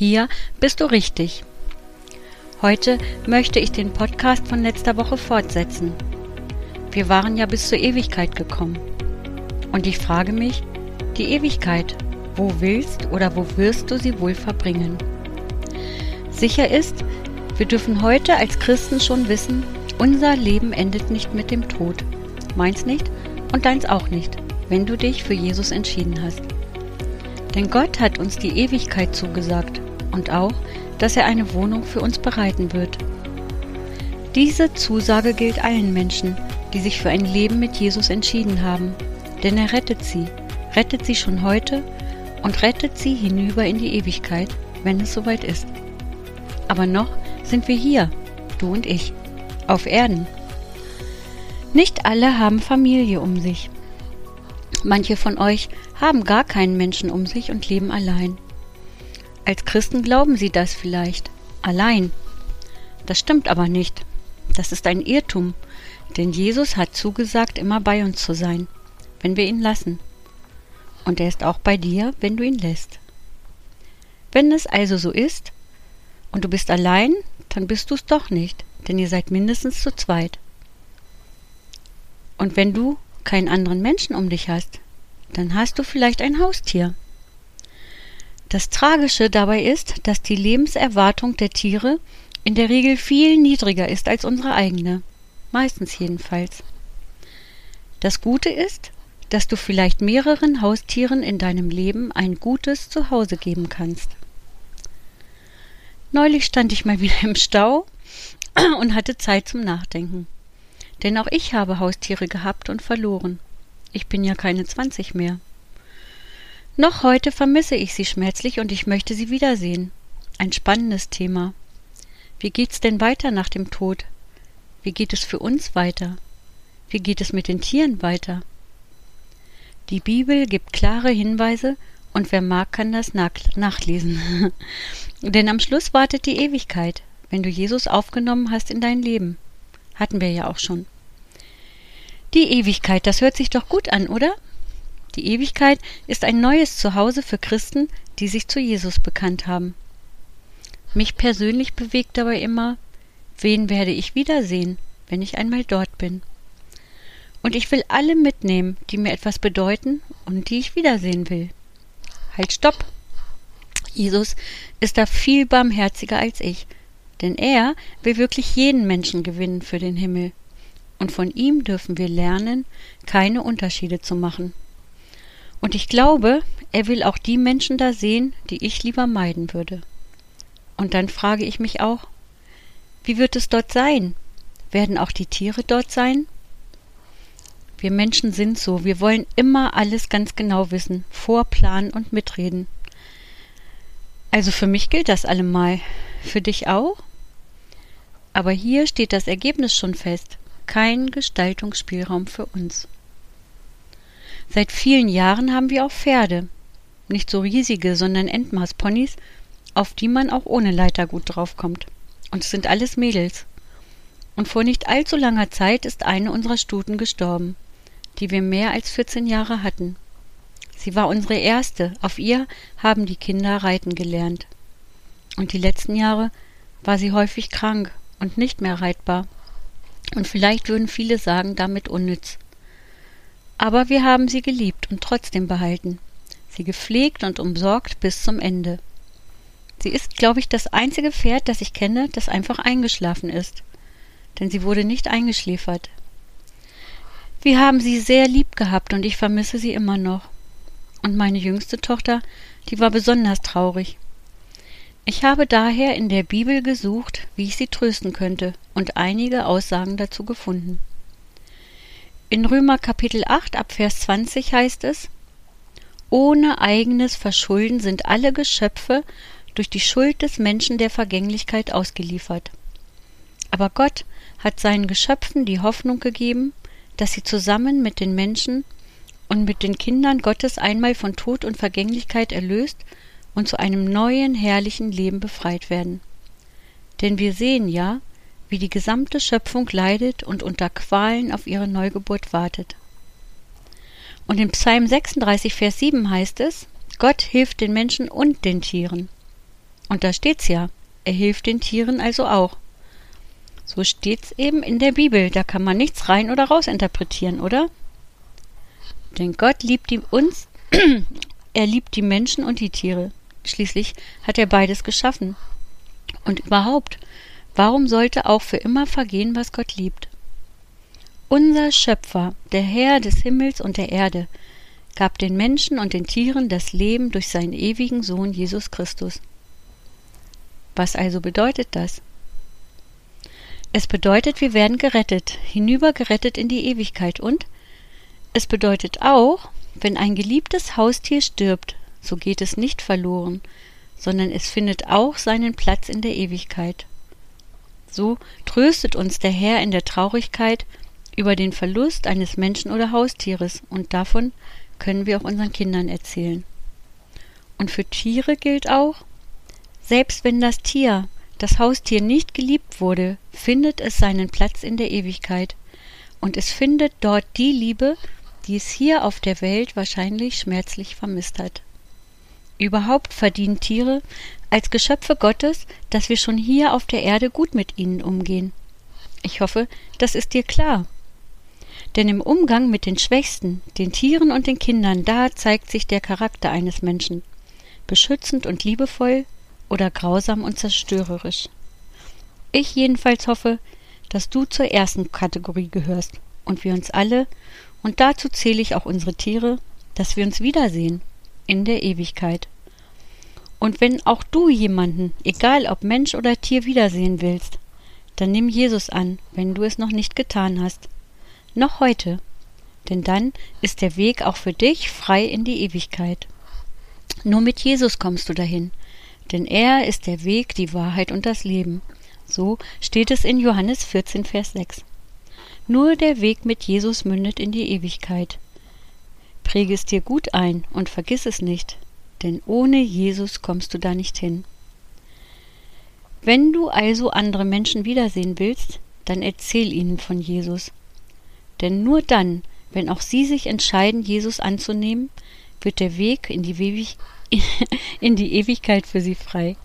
Hier bist du richtig. Heute möchte ich den Podcast von letzter Woche fortsetzen. Wir waren ja bis zur Ewigkeit gekommen. Und ich frage mich, die Ewigkeit, wo willst oder wo wirst du sie wohl verbringen? Sicher ist, wir dürfen heute als Christen schon wissen, unser Leben endet nicht mit dem Tod. Meins nicht und deins auch nicht, wenn du dich für Jesus entschieden hast. Denn Gott hat uns die Ewigkeit zugesagt und auch, dass er eine Wohnung für uns bereiten wird. Diese Zusage gilt allen Menschen, die sich für ein Leben mit Jesus entschieden haben, denn er rettet sie, rettet sie schon heute und rettet sie hinüber in die Ewigkeit, wenn es soweit ist. Aber noch sind wir hier, du und ich, auf Erden. Nicht alle haben Familie um sich. Manche von euch haben gar keinen Menschen um sich und leben allein. Als Christen glauben sie das vielleicht. Allein. Das stimmt aber nicht. Das ist ein Irrtum, denn Jesus hat zugesagt, immer bei uns zu sein, wenn wir ihn lassen. Und er ist auch bei dir, wenn du ihn lässt. Wenn es also so ist, und du bist allein, dann bist du es doch nicht, denn ihr seid mindestens zu zweit. Und wenn du keinen anderen Menschen um dich hast, dann hast du vielleicht ein Haustier. Das Tragische dabei ist, dass die Lebenserwartung der Tiere in der Regel viel niedriger ist als unsere eigene, meistens jedenfalls. Das Gute ist, dass du vielleicht mehreren Haustieren in deinem Leben ein gutes Zuhause geben kannst. Neulich stand ich mal wieder im Stau und hatte Zeit zum Nachdenken. Denn auch ich habe Haustiere gehabt und verloren. Ich bin ja keine zwanzig mehr. Noch heute vermisse ich sie schmerzlich und ich möchte sie wiedersehen. Ein spannendes Thema. Wie geht's denn weiter nach dem Tod? Wie geht es für uns weiter? Wie geht es mit den Tieren weiter? Die Bibel gibt klare Hinweise und wer mag, kann das nachlesen. Denn am Schluss wartet die Ewigkeit, wenn du Jesus aufgenommen hast in dein Leben. Hatten wir ja auch schon. Die Ewigkeit, das hört sich doch gut an, oder? Die Ewigkeit ist ein neues Zuhause für Christen, die sich zu Jesus bekannt haben. Mich persönlich bewegt dabei immer, wen werde ich wiedersehen, wenn ich einmal dort bin. Und ich will alle mitnehmen, die mir etwas bedeuten und die ich wiedersehen will. Halt, stopp! Jesus ist da viel barmherziger als ich, denn er will wirklich jeden Menschen gewinnen für den Himmel. Und von ihm dürfen wir lernen, keine Unterschiede zu machen. Und ich glaube, er will auch die Menschen da sehen, die ich lieber meiden würde. Und dann frage ich mich auch, wie wird es dort sein? Werden auch die Tiere dort sein? Wir Menschen sind so, wir wollen immer alles ganz genau wissen, vorplanen und mitreden. Also für mich gilt das allemal. Für dich auch? Aber hier steht das Ergebnis schon fest. Kein Gestaltungsspielraum für uns. Seit vielen Jahren haben wir auch Pferde. Nicht so riesige, sondern Endmaßponys, auf die man auch ohne Leiter gut draufkommt. Und es sind alles Mädels. Und vor nicht allzu langer Zeit ist eine unserer Stuten gestorben, die wir mehr als 14 Jahre hatten. Sie war unsere erste, auf ihr haben die Kinder reiten gelernt. Und die letzten Jahre war sie häufig krank und nicht mehr reitbar. Und vielleicht würden viele sagen, damit unnütz. Aber wir haben sie geliebt und trotzdem behalten, sie gepflegt und umsorgt bis zum Ende. Sie ist, glaube ich, das einzige Pferd, das ich kenne, das einfach eingeschlafen ist. Denn sie wurde nicht eingeschläfert. Wir haben sie sehr lieb gehabt und ich vermisse sie immer noch. Und meine jüngste Tochter, die war besonders traurig. Ich habe daher in der Bibel gesucht, wie ich sie trösten könnte, und einige Aussagen dazu gefunden. In Römer Kapitel 8 ab Vers 20 heißt es, ohne eigenes Verschulden sind alle Geschöpfe durch die Schuld des Menschen der Vergänglichkeit ausgeliefert. Aber Gott hat seinen Geschöpfen die Hoffnung gegeben, dass sie zusammen mit den Menschen und mit den Kindern Gottes einmal von Tod und Vergänglichkeit erlöst und zu einem neuen herrlichen Leben befreit werden. Denn wir sehen ja, wie die gesamte Schöpfung leidet und unter Qualen auf ihre Neugeburt wartet. Und in Psalm 36, Vers 7 heißt es, Gott hilft den Menschen und den Tieren. Und da steht's ja, er hilft den Tieren also auch. So steht's eben in der Bibel, da kann man nichts rein oder raus interpretieren, oder? Denn Gott liebt die uns, er liebt die Menschen und die Tiere. Schließlich hat er beides geschaffen. Und überhaupt, warum sollte auch für immer vergehen, was Gott liebt? Unser Schöpfer, der Herr des Himmels und der Erde, gab den Menschen und den Tieren das Leben durch seinen ewigen Sohn Jesus Christus. Was also bedeutet das? Es bedeutet, wir werden gerettet, hinübergerettet in die Ewigkeit und es bedeutet auch, wenn ein geliebtes Haustier stirbt, so geht es nicht verloren, sondern es findet auch seinen Platz in der Ewigkeit. So tröstet uns der Herr in der Traurigkeit über den Verlust eines Menschen oder Haustieres, und davon können wir auch unseren Kindern erzählen. Und für Tiere gilt auch, selbst wenn das Tier, das Haustier nicht geliebt wurde, findet es seinen Platz in der Ewigkeit, und es findet dort die Liebe, die es hier auf der Welt wahrscheinlich schmerzlich vermisst hat. Überhaupt verdienen Tiere als Geschöpfe Gottes, dass wir schon hier auf der Erde gut mit ihnen umgehen. Ich hoffe, das ist dir klar. Denn im Umgang mit den Schwächsten, den Tieren und den Kindern, da zeigt sich der Charakter eines Menschen. Beschützend und liebevoll oder grausam und zerstörerisch. Ich jedenfalls hoffe, dass du zur ersten Kategorie gehörst und wir uns alle und dazu zähle ich auch unsere Tiere, dass wir uns wiedersehen in der Ewigkeit. Und wenn auch du jemanden, egal ob Mensch oder Tier, wiedersehen willst, dann nimm Jesus an, wenn du es noch nicht getan hast. Noch heute. Denn dann ist der Weg auch für dich frei in die Ewigkeit. Nur mit Jesus kommst du dahin, denn er ist der Weg, die Wahrheit und das Leben. So steht es in Johannes 14, Vers 6. Nur der Weg mit Jesus mündet in die Ewigkeit. Präge es dir gut ein und vergiss es nicht, denn ohne Jesus kommst du da nicht hin. Wenn du also andere Menschen wiedersehen willst, dann erzähl ihnen von Jesus. Denn nur dann, wenn auch sie sich entscheiden, Jesus anzunehmen, wird der Weg in die, in die Ewigkeit für sie frei.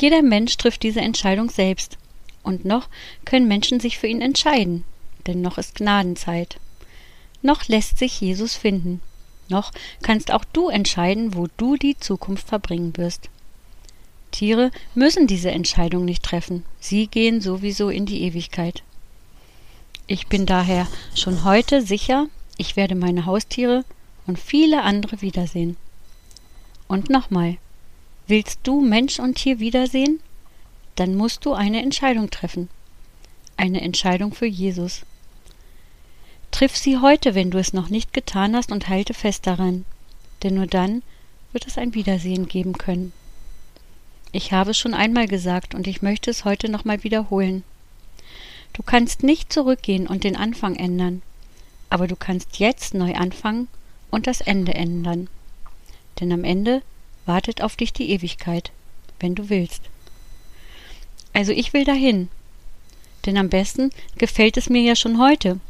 Jeder Mensch trifft diese Entscheidung selbst. Und noch können Menschen sich für ihn entscheiden, denn noch ist Gnadenzeit. Noch lässt sich Jesus finden. Noch kannst auch du entscheiden, wo du die Zukunft verbringen wirst. Tiere müssen diese Entscheidung nicht treffen. Sie gehen sowieso in die Ewigkeit. Ich bin daher schon heute sicher, ich werde meine Haustiere und viele andere wiedersehen. Und nochmal, willst du Mensch und Tier wiedersehen? Dann musst du eine Entscheidung treffen. Eine Entscheidung für Jesus. Triff sie heute, wenn du es noch nicht getan hast, und halte fest daran, denn nur dann wird es ein Wiedersehen geben können. Ich habe es schon einmal gesagt und ich möchte es heute nochmal wiederholen. Du kannst nicht zurückgehen und den Anfang ändern, aber du kannst jetzt neu anfangen und das Ende ändern. Denn am Ende wartet auf dich die Ewigkeit, wenn du willst. Also ich will dahin, denn am besten gefällt es mir ja schon heute,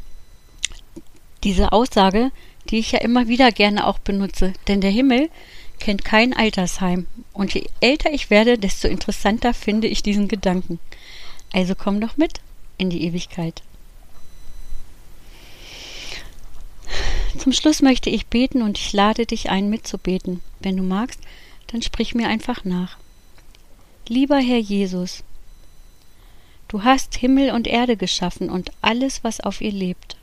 diese Aussage, die ich ja immer wieder gerne auch benutze, denn der Himmel kennt kein Altersheim, und je älter ich werde, desto interessanter finde ich diesen Gedanken. Also komm doch mit in die Ewigkeit. Zum Schluss möchte ich beten und ich lade dich ein, mitzubeten. Wenn du magst, dann sprich mir einfach nach. Lieber Herr Jesus, du hast Himmel und Erde geschaffen und alles, was auf ihr lebt.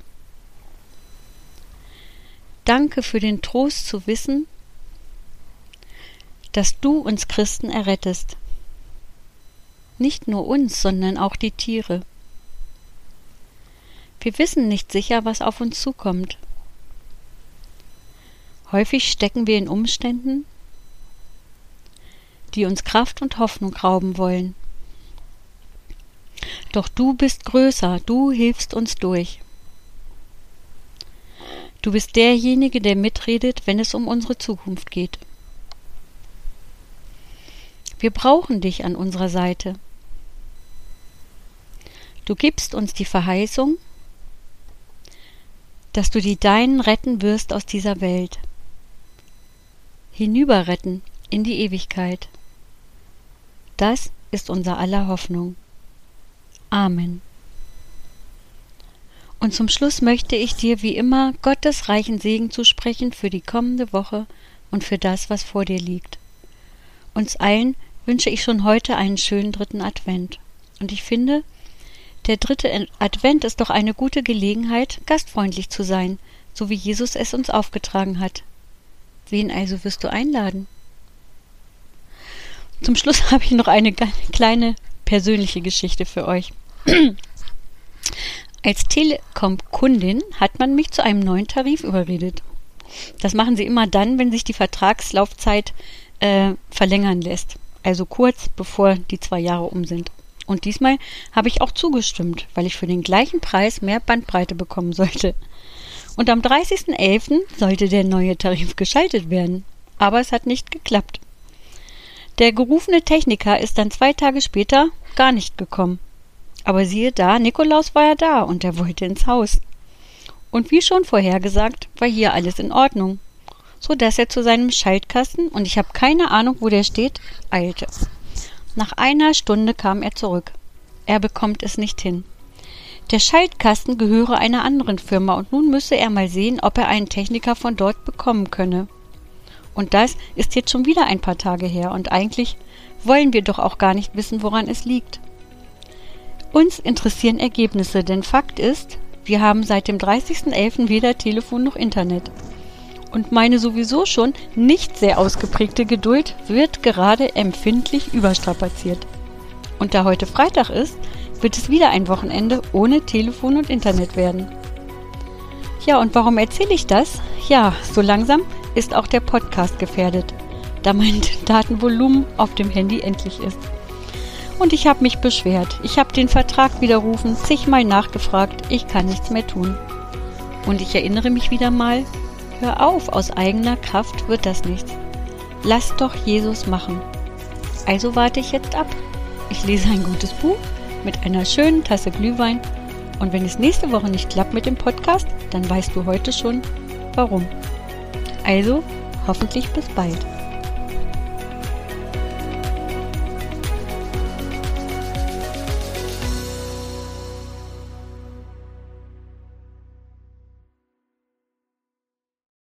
Danke für den Trost zu wissen, dass du uns Christen errettest. Nicht nur uns, sondern auch die Tiere. Wir wissen nicht sicher, was auf uns zukommt. Häufig stecken wir in Umständen, die uns Kraft und Hoffnung rauben wollen. Doch du bist größer, du hilfst uns durch. Du bist derjenige, der mitredet, wenn es um unsere Zukunft geht. Wir brauchen dich an unserer Seite. Du gibst uns die Verheißung, dass du die Deinen retten wirst aus dieser Welt, hinüberretten in die Ewigkeit. das ist unser aller Hoffnung. Amen. Und zum Schluss möchte ich dir wie immer Gottes reichen Segen zusprechen für die kommende Woche und für das, was vor dir liegt. Uns allen wünsche ich schon heute einen schönen dritten Advent. Und ich finde, der dritte Advent ist doch eine gute Gelegenheit, gastfreundlich zu sein, so wie Jesus es uns aufgetragen hat. Wen also wirst du einladen? Zum Schluss habe ich noch eine kleine persönliche Geschichte für euch. Als Telekom-Kundin hat man mich zu einem neuen Tarif überredet. Das machen sie immer dann, wenn sich die Vertragslaufzeit äh, verlängern lässt. Also kurz bevor die zwei Jahre um sind. Und diesmal habe ich auch zugestimmt, weil ich für den gleichen Preis mehr Bandbreite bekommen sollte. Und am 30.11. sollte der neue Tarif geschaltet werden. Aber es hat nicht geklappt. Der gerufene Techniker ist dann zwei Tage später gar nicht gekommen. Aber siehe da, Nikolaus war ja da und er wollte ins Haus. Und wie schon vorhergesagt, war hier alles in Ordnung, so dass er zu seinem Schaltkasten, und ich habe keine Ahnung, wo der steht, eilte. Nach einer Stunde kam er zurück. Er bekommt es nicht hin. Der Schaltkasten gehöre einer anderen Firma und nun müsse er mal sehen, ob er einen Techniker von dort bekommen könne. Und das ist jetzt schon wieder ein paar Tage her und eigentlich wollen wir doch auch gar nicht wissen, woran es liegt. Uns interessieren Ergebnisse, denn Fakt ist, wir haben seit dem 30.11. weder Telefon noch Internet. Und meine sowieso schon nicht sehr ausgeprägte Geduld wird gerade empfindlich überstrapaziert. Und da heute Freitag ist, wird es wieder ein Wochenende ohne Telefon und Internet werden. Ja, und warum erzähle ich das? Ja, so langsam ist auch der Podcast gefährdet, da mein Datenvolumen auf dem Handy endlich ist. Und ich habe mich beschwert. Ich habe den Vertrag widerrufen, zigmal nachgefragt, ich kann nichts mehr tun. Und ich erinnere mich wieder mal, hör auf, aus eigener Kraft wird das nichts. Lass doch Jesus machen. Also warte ich jetzt ab. Ich lese ein gutes Buch mit einer schönen Tasse Glühwein und wenn es nächste Woche nicht klappt mit dem Podcast, dann weißt du heute schon, warum. Also, hoffentlich bis bald.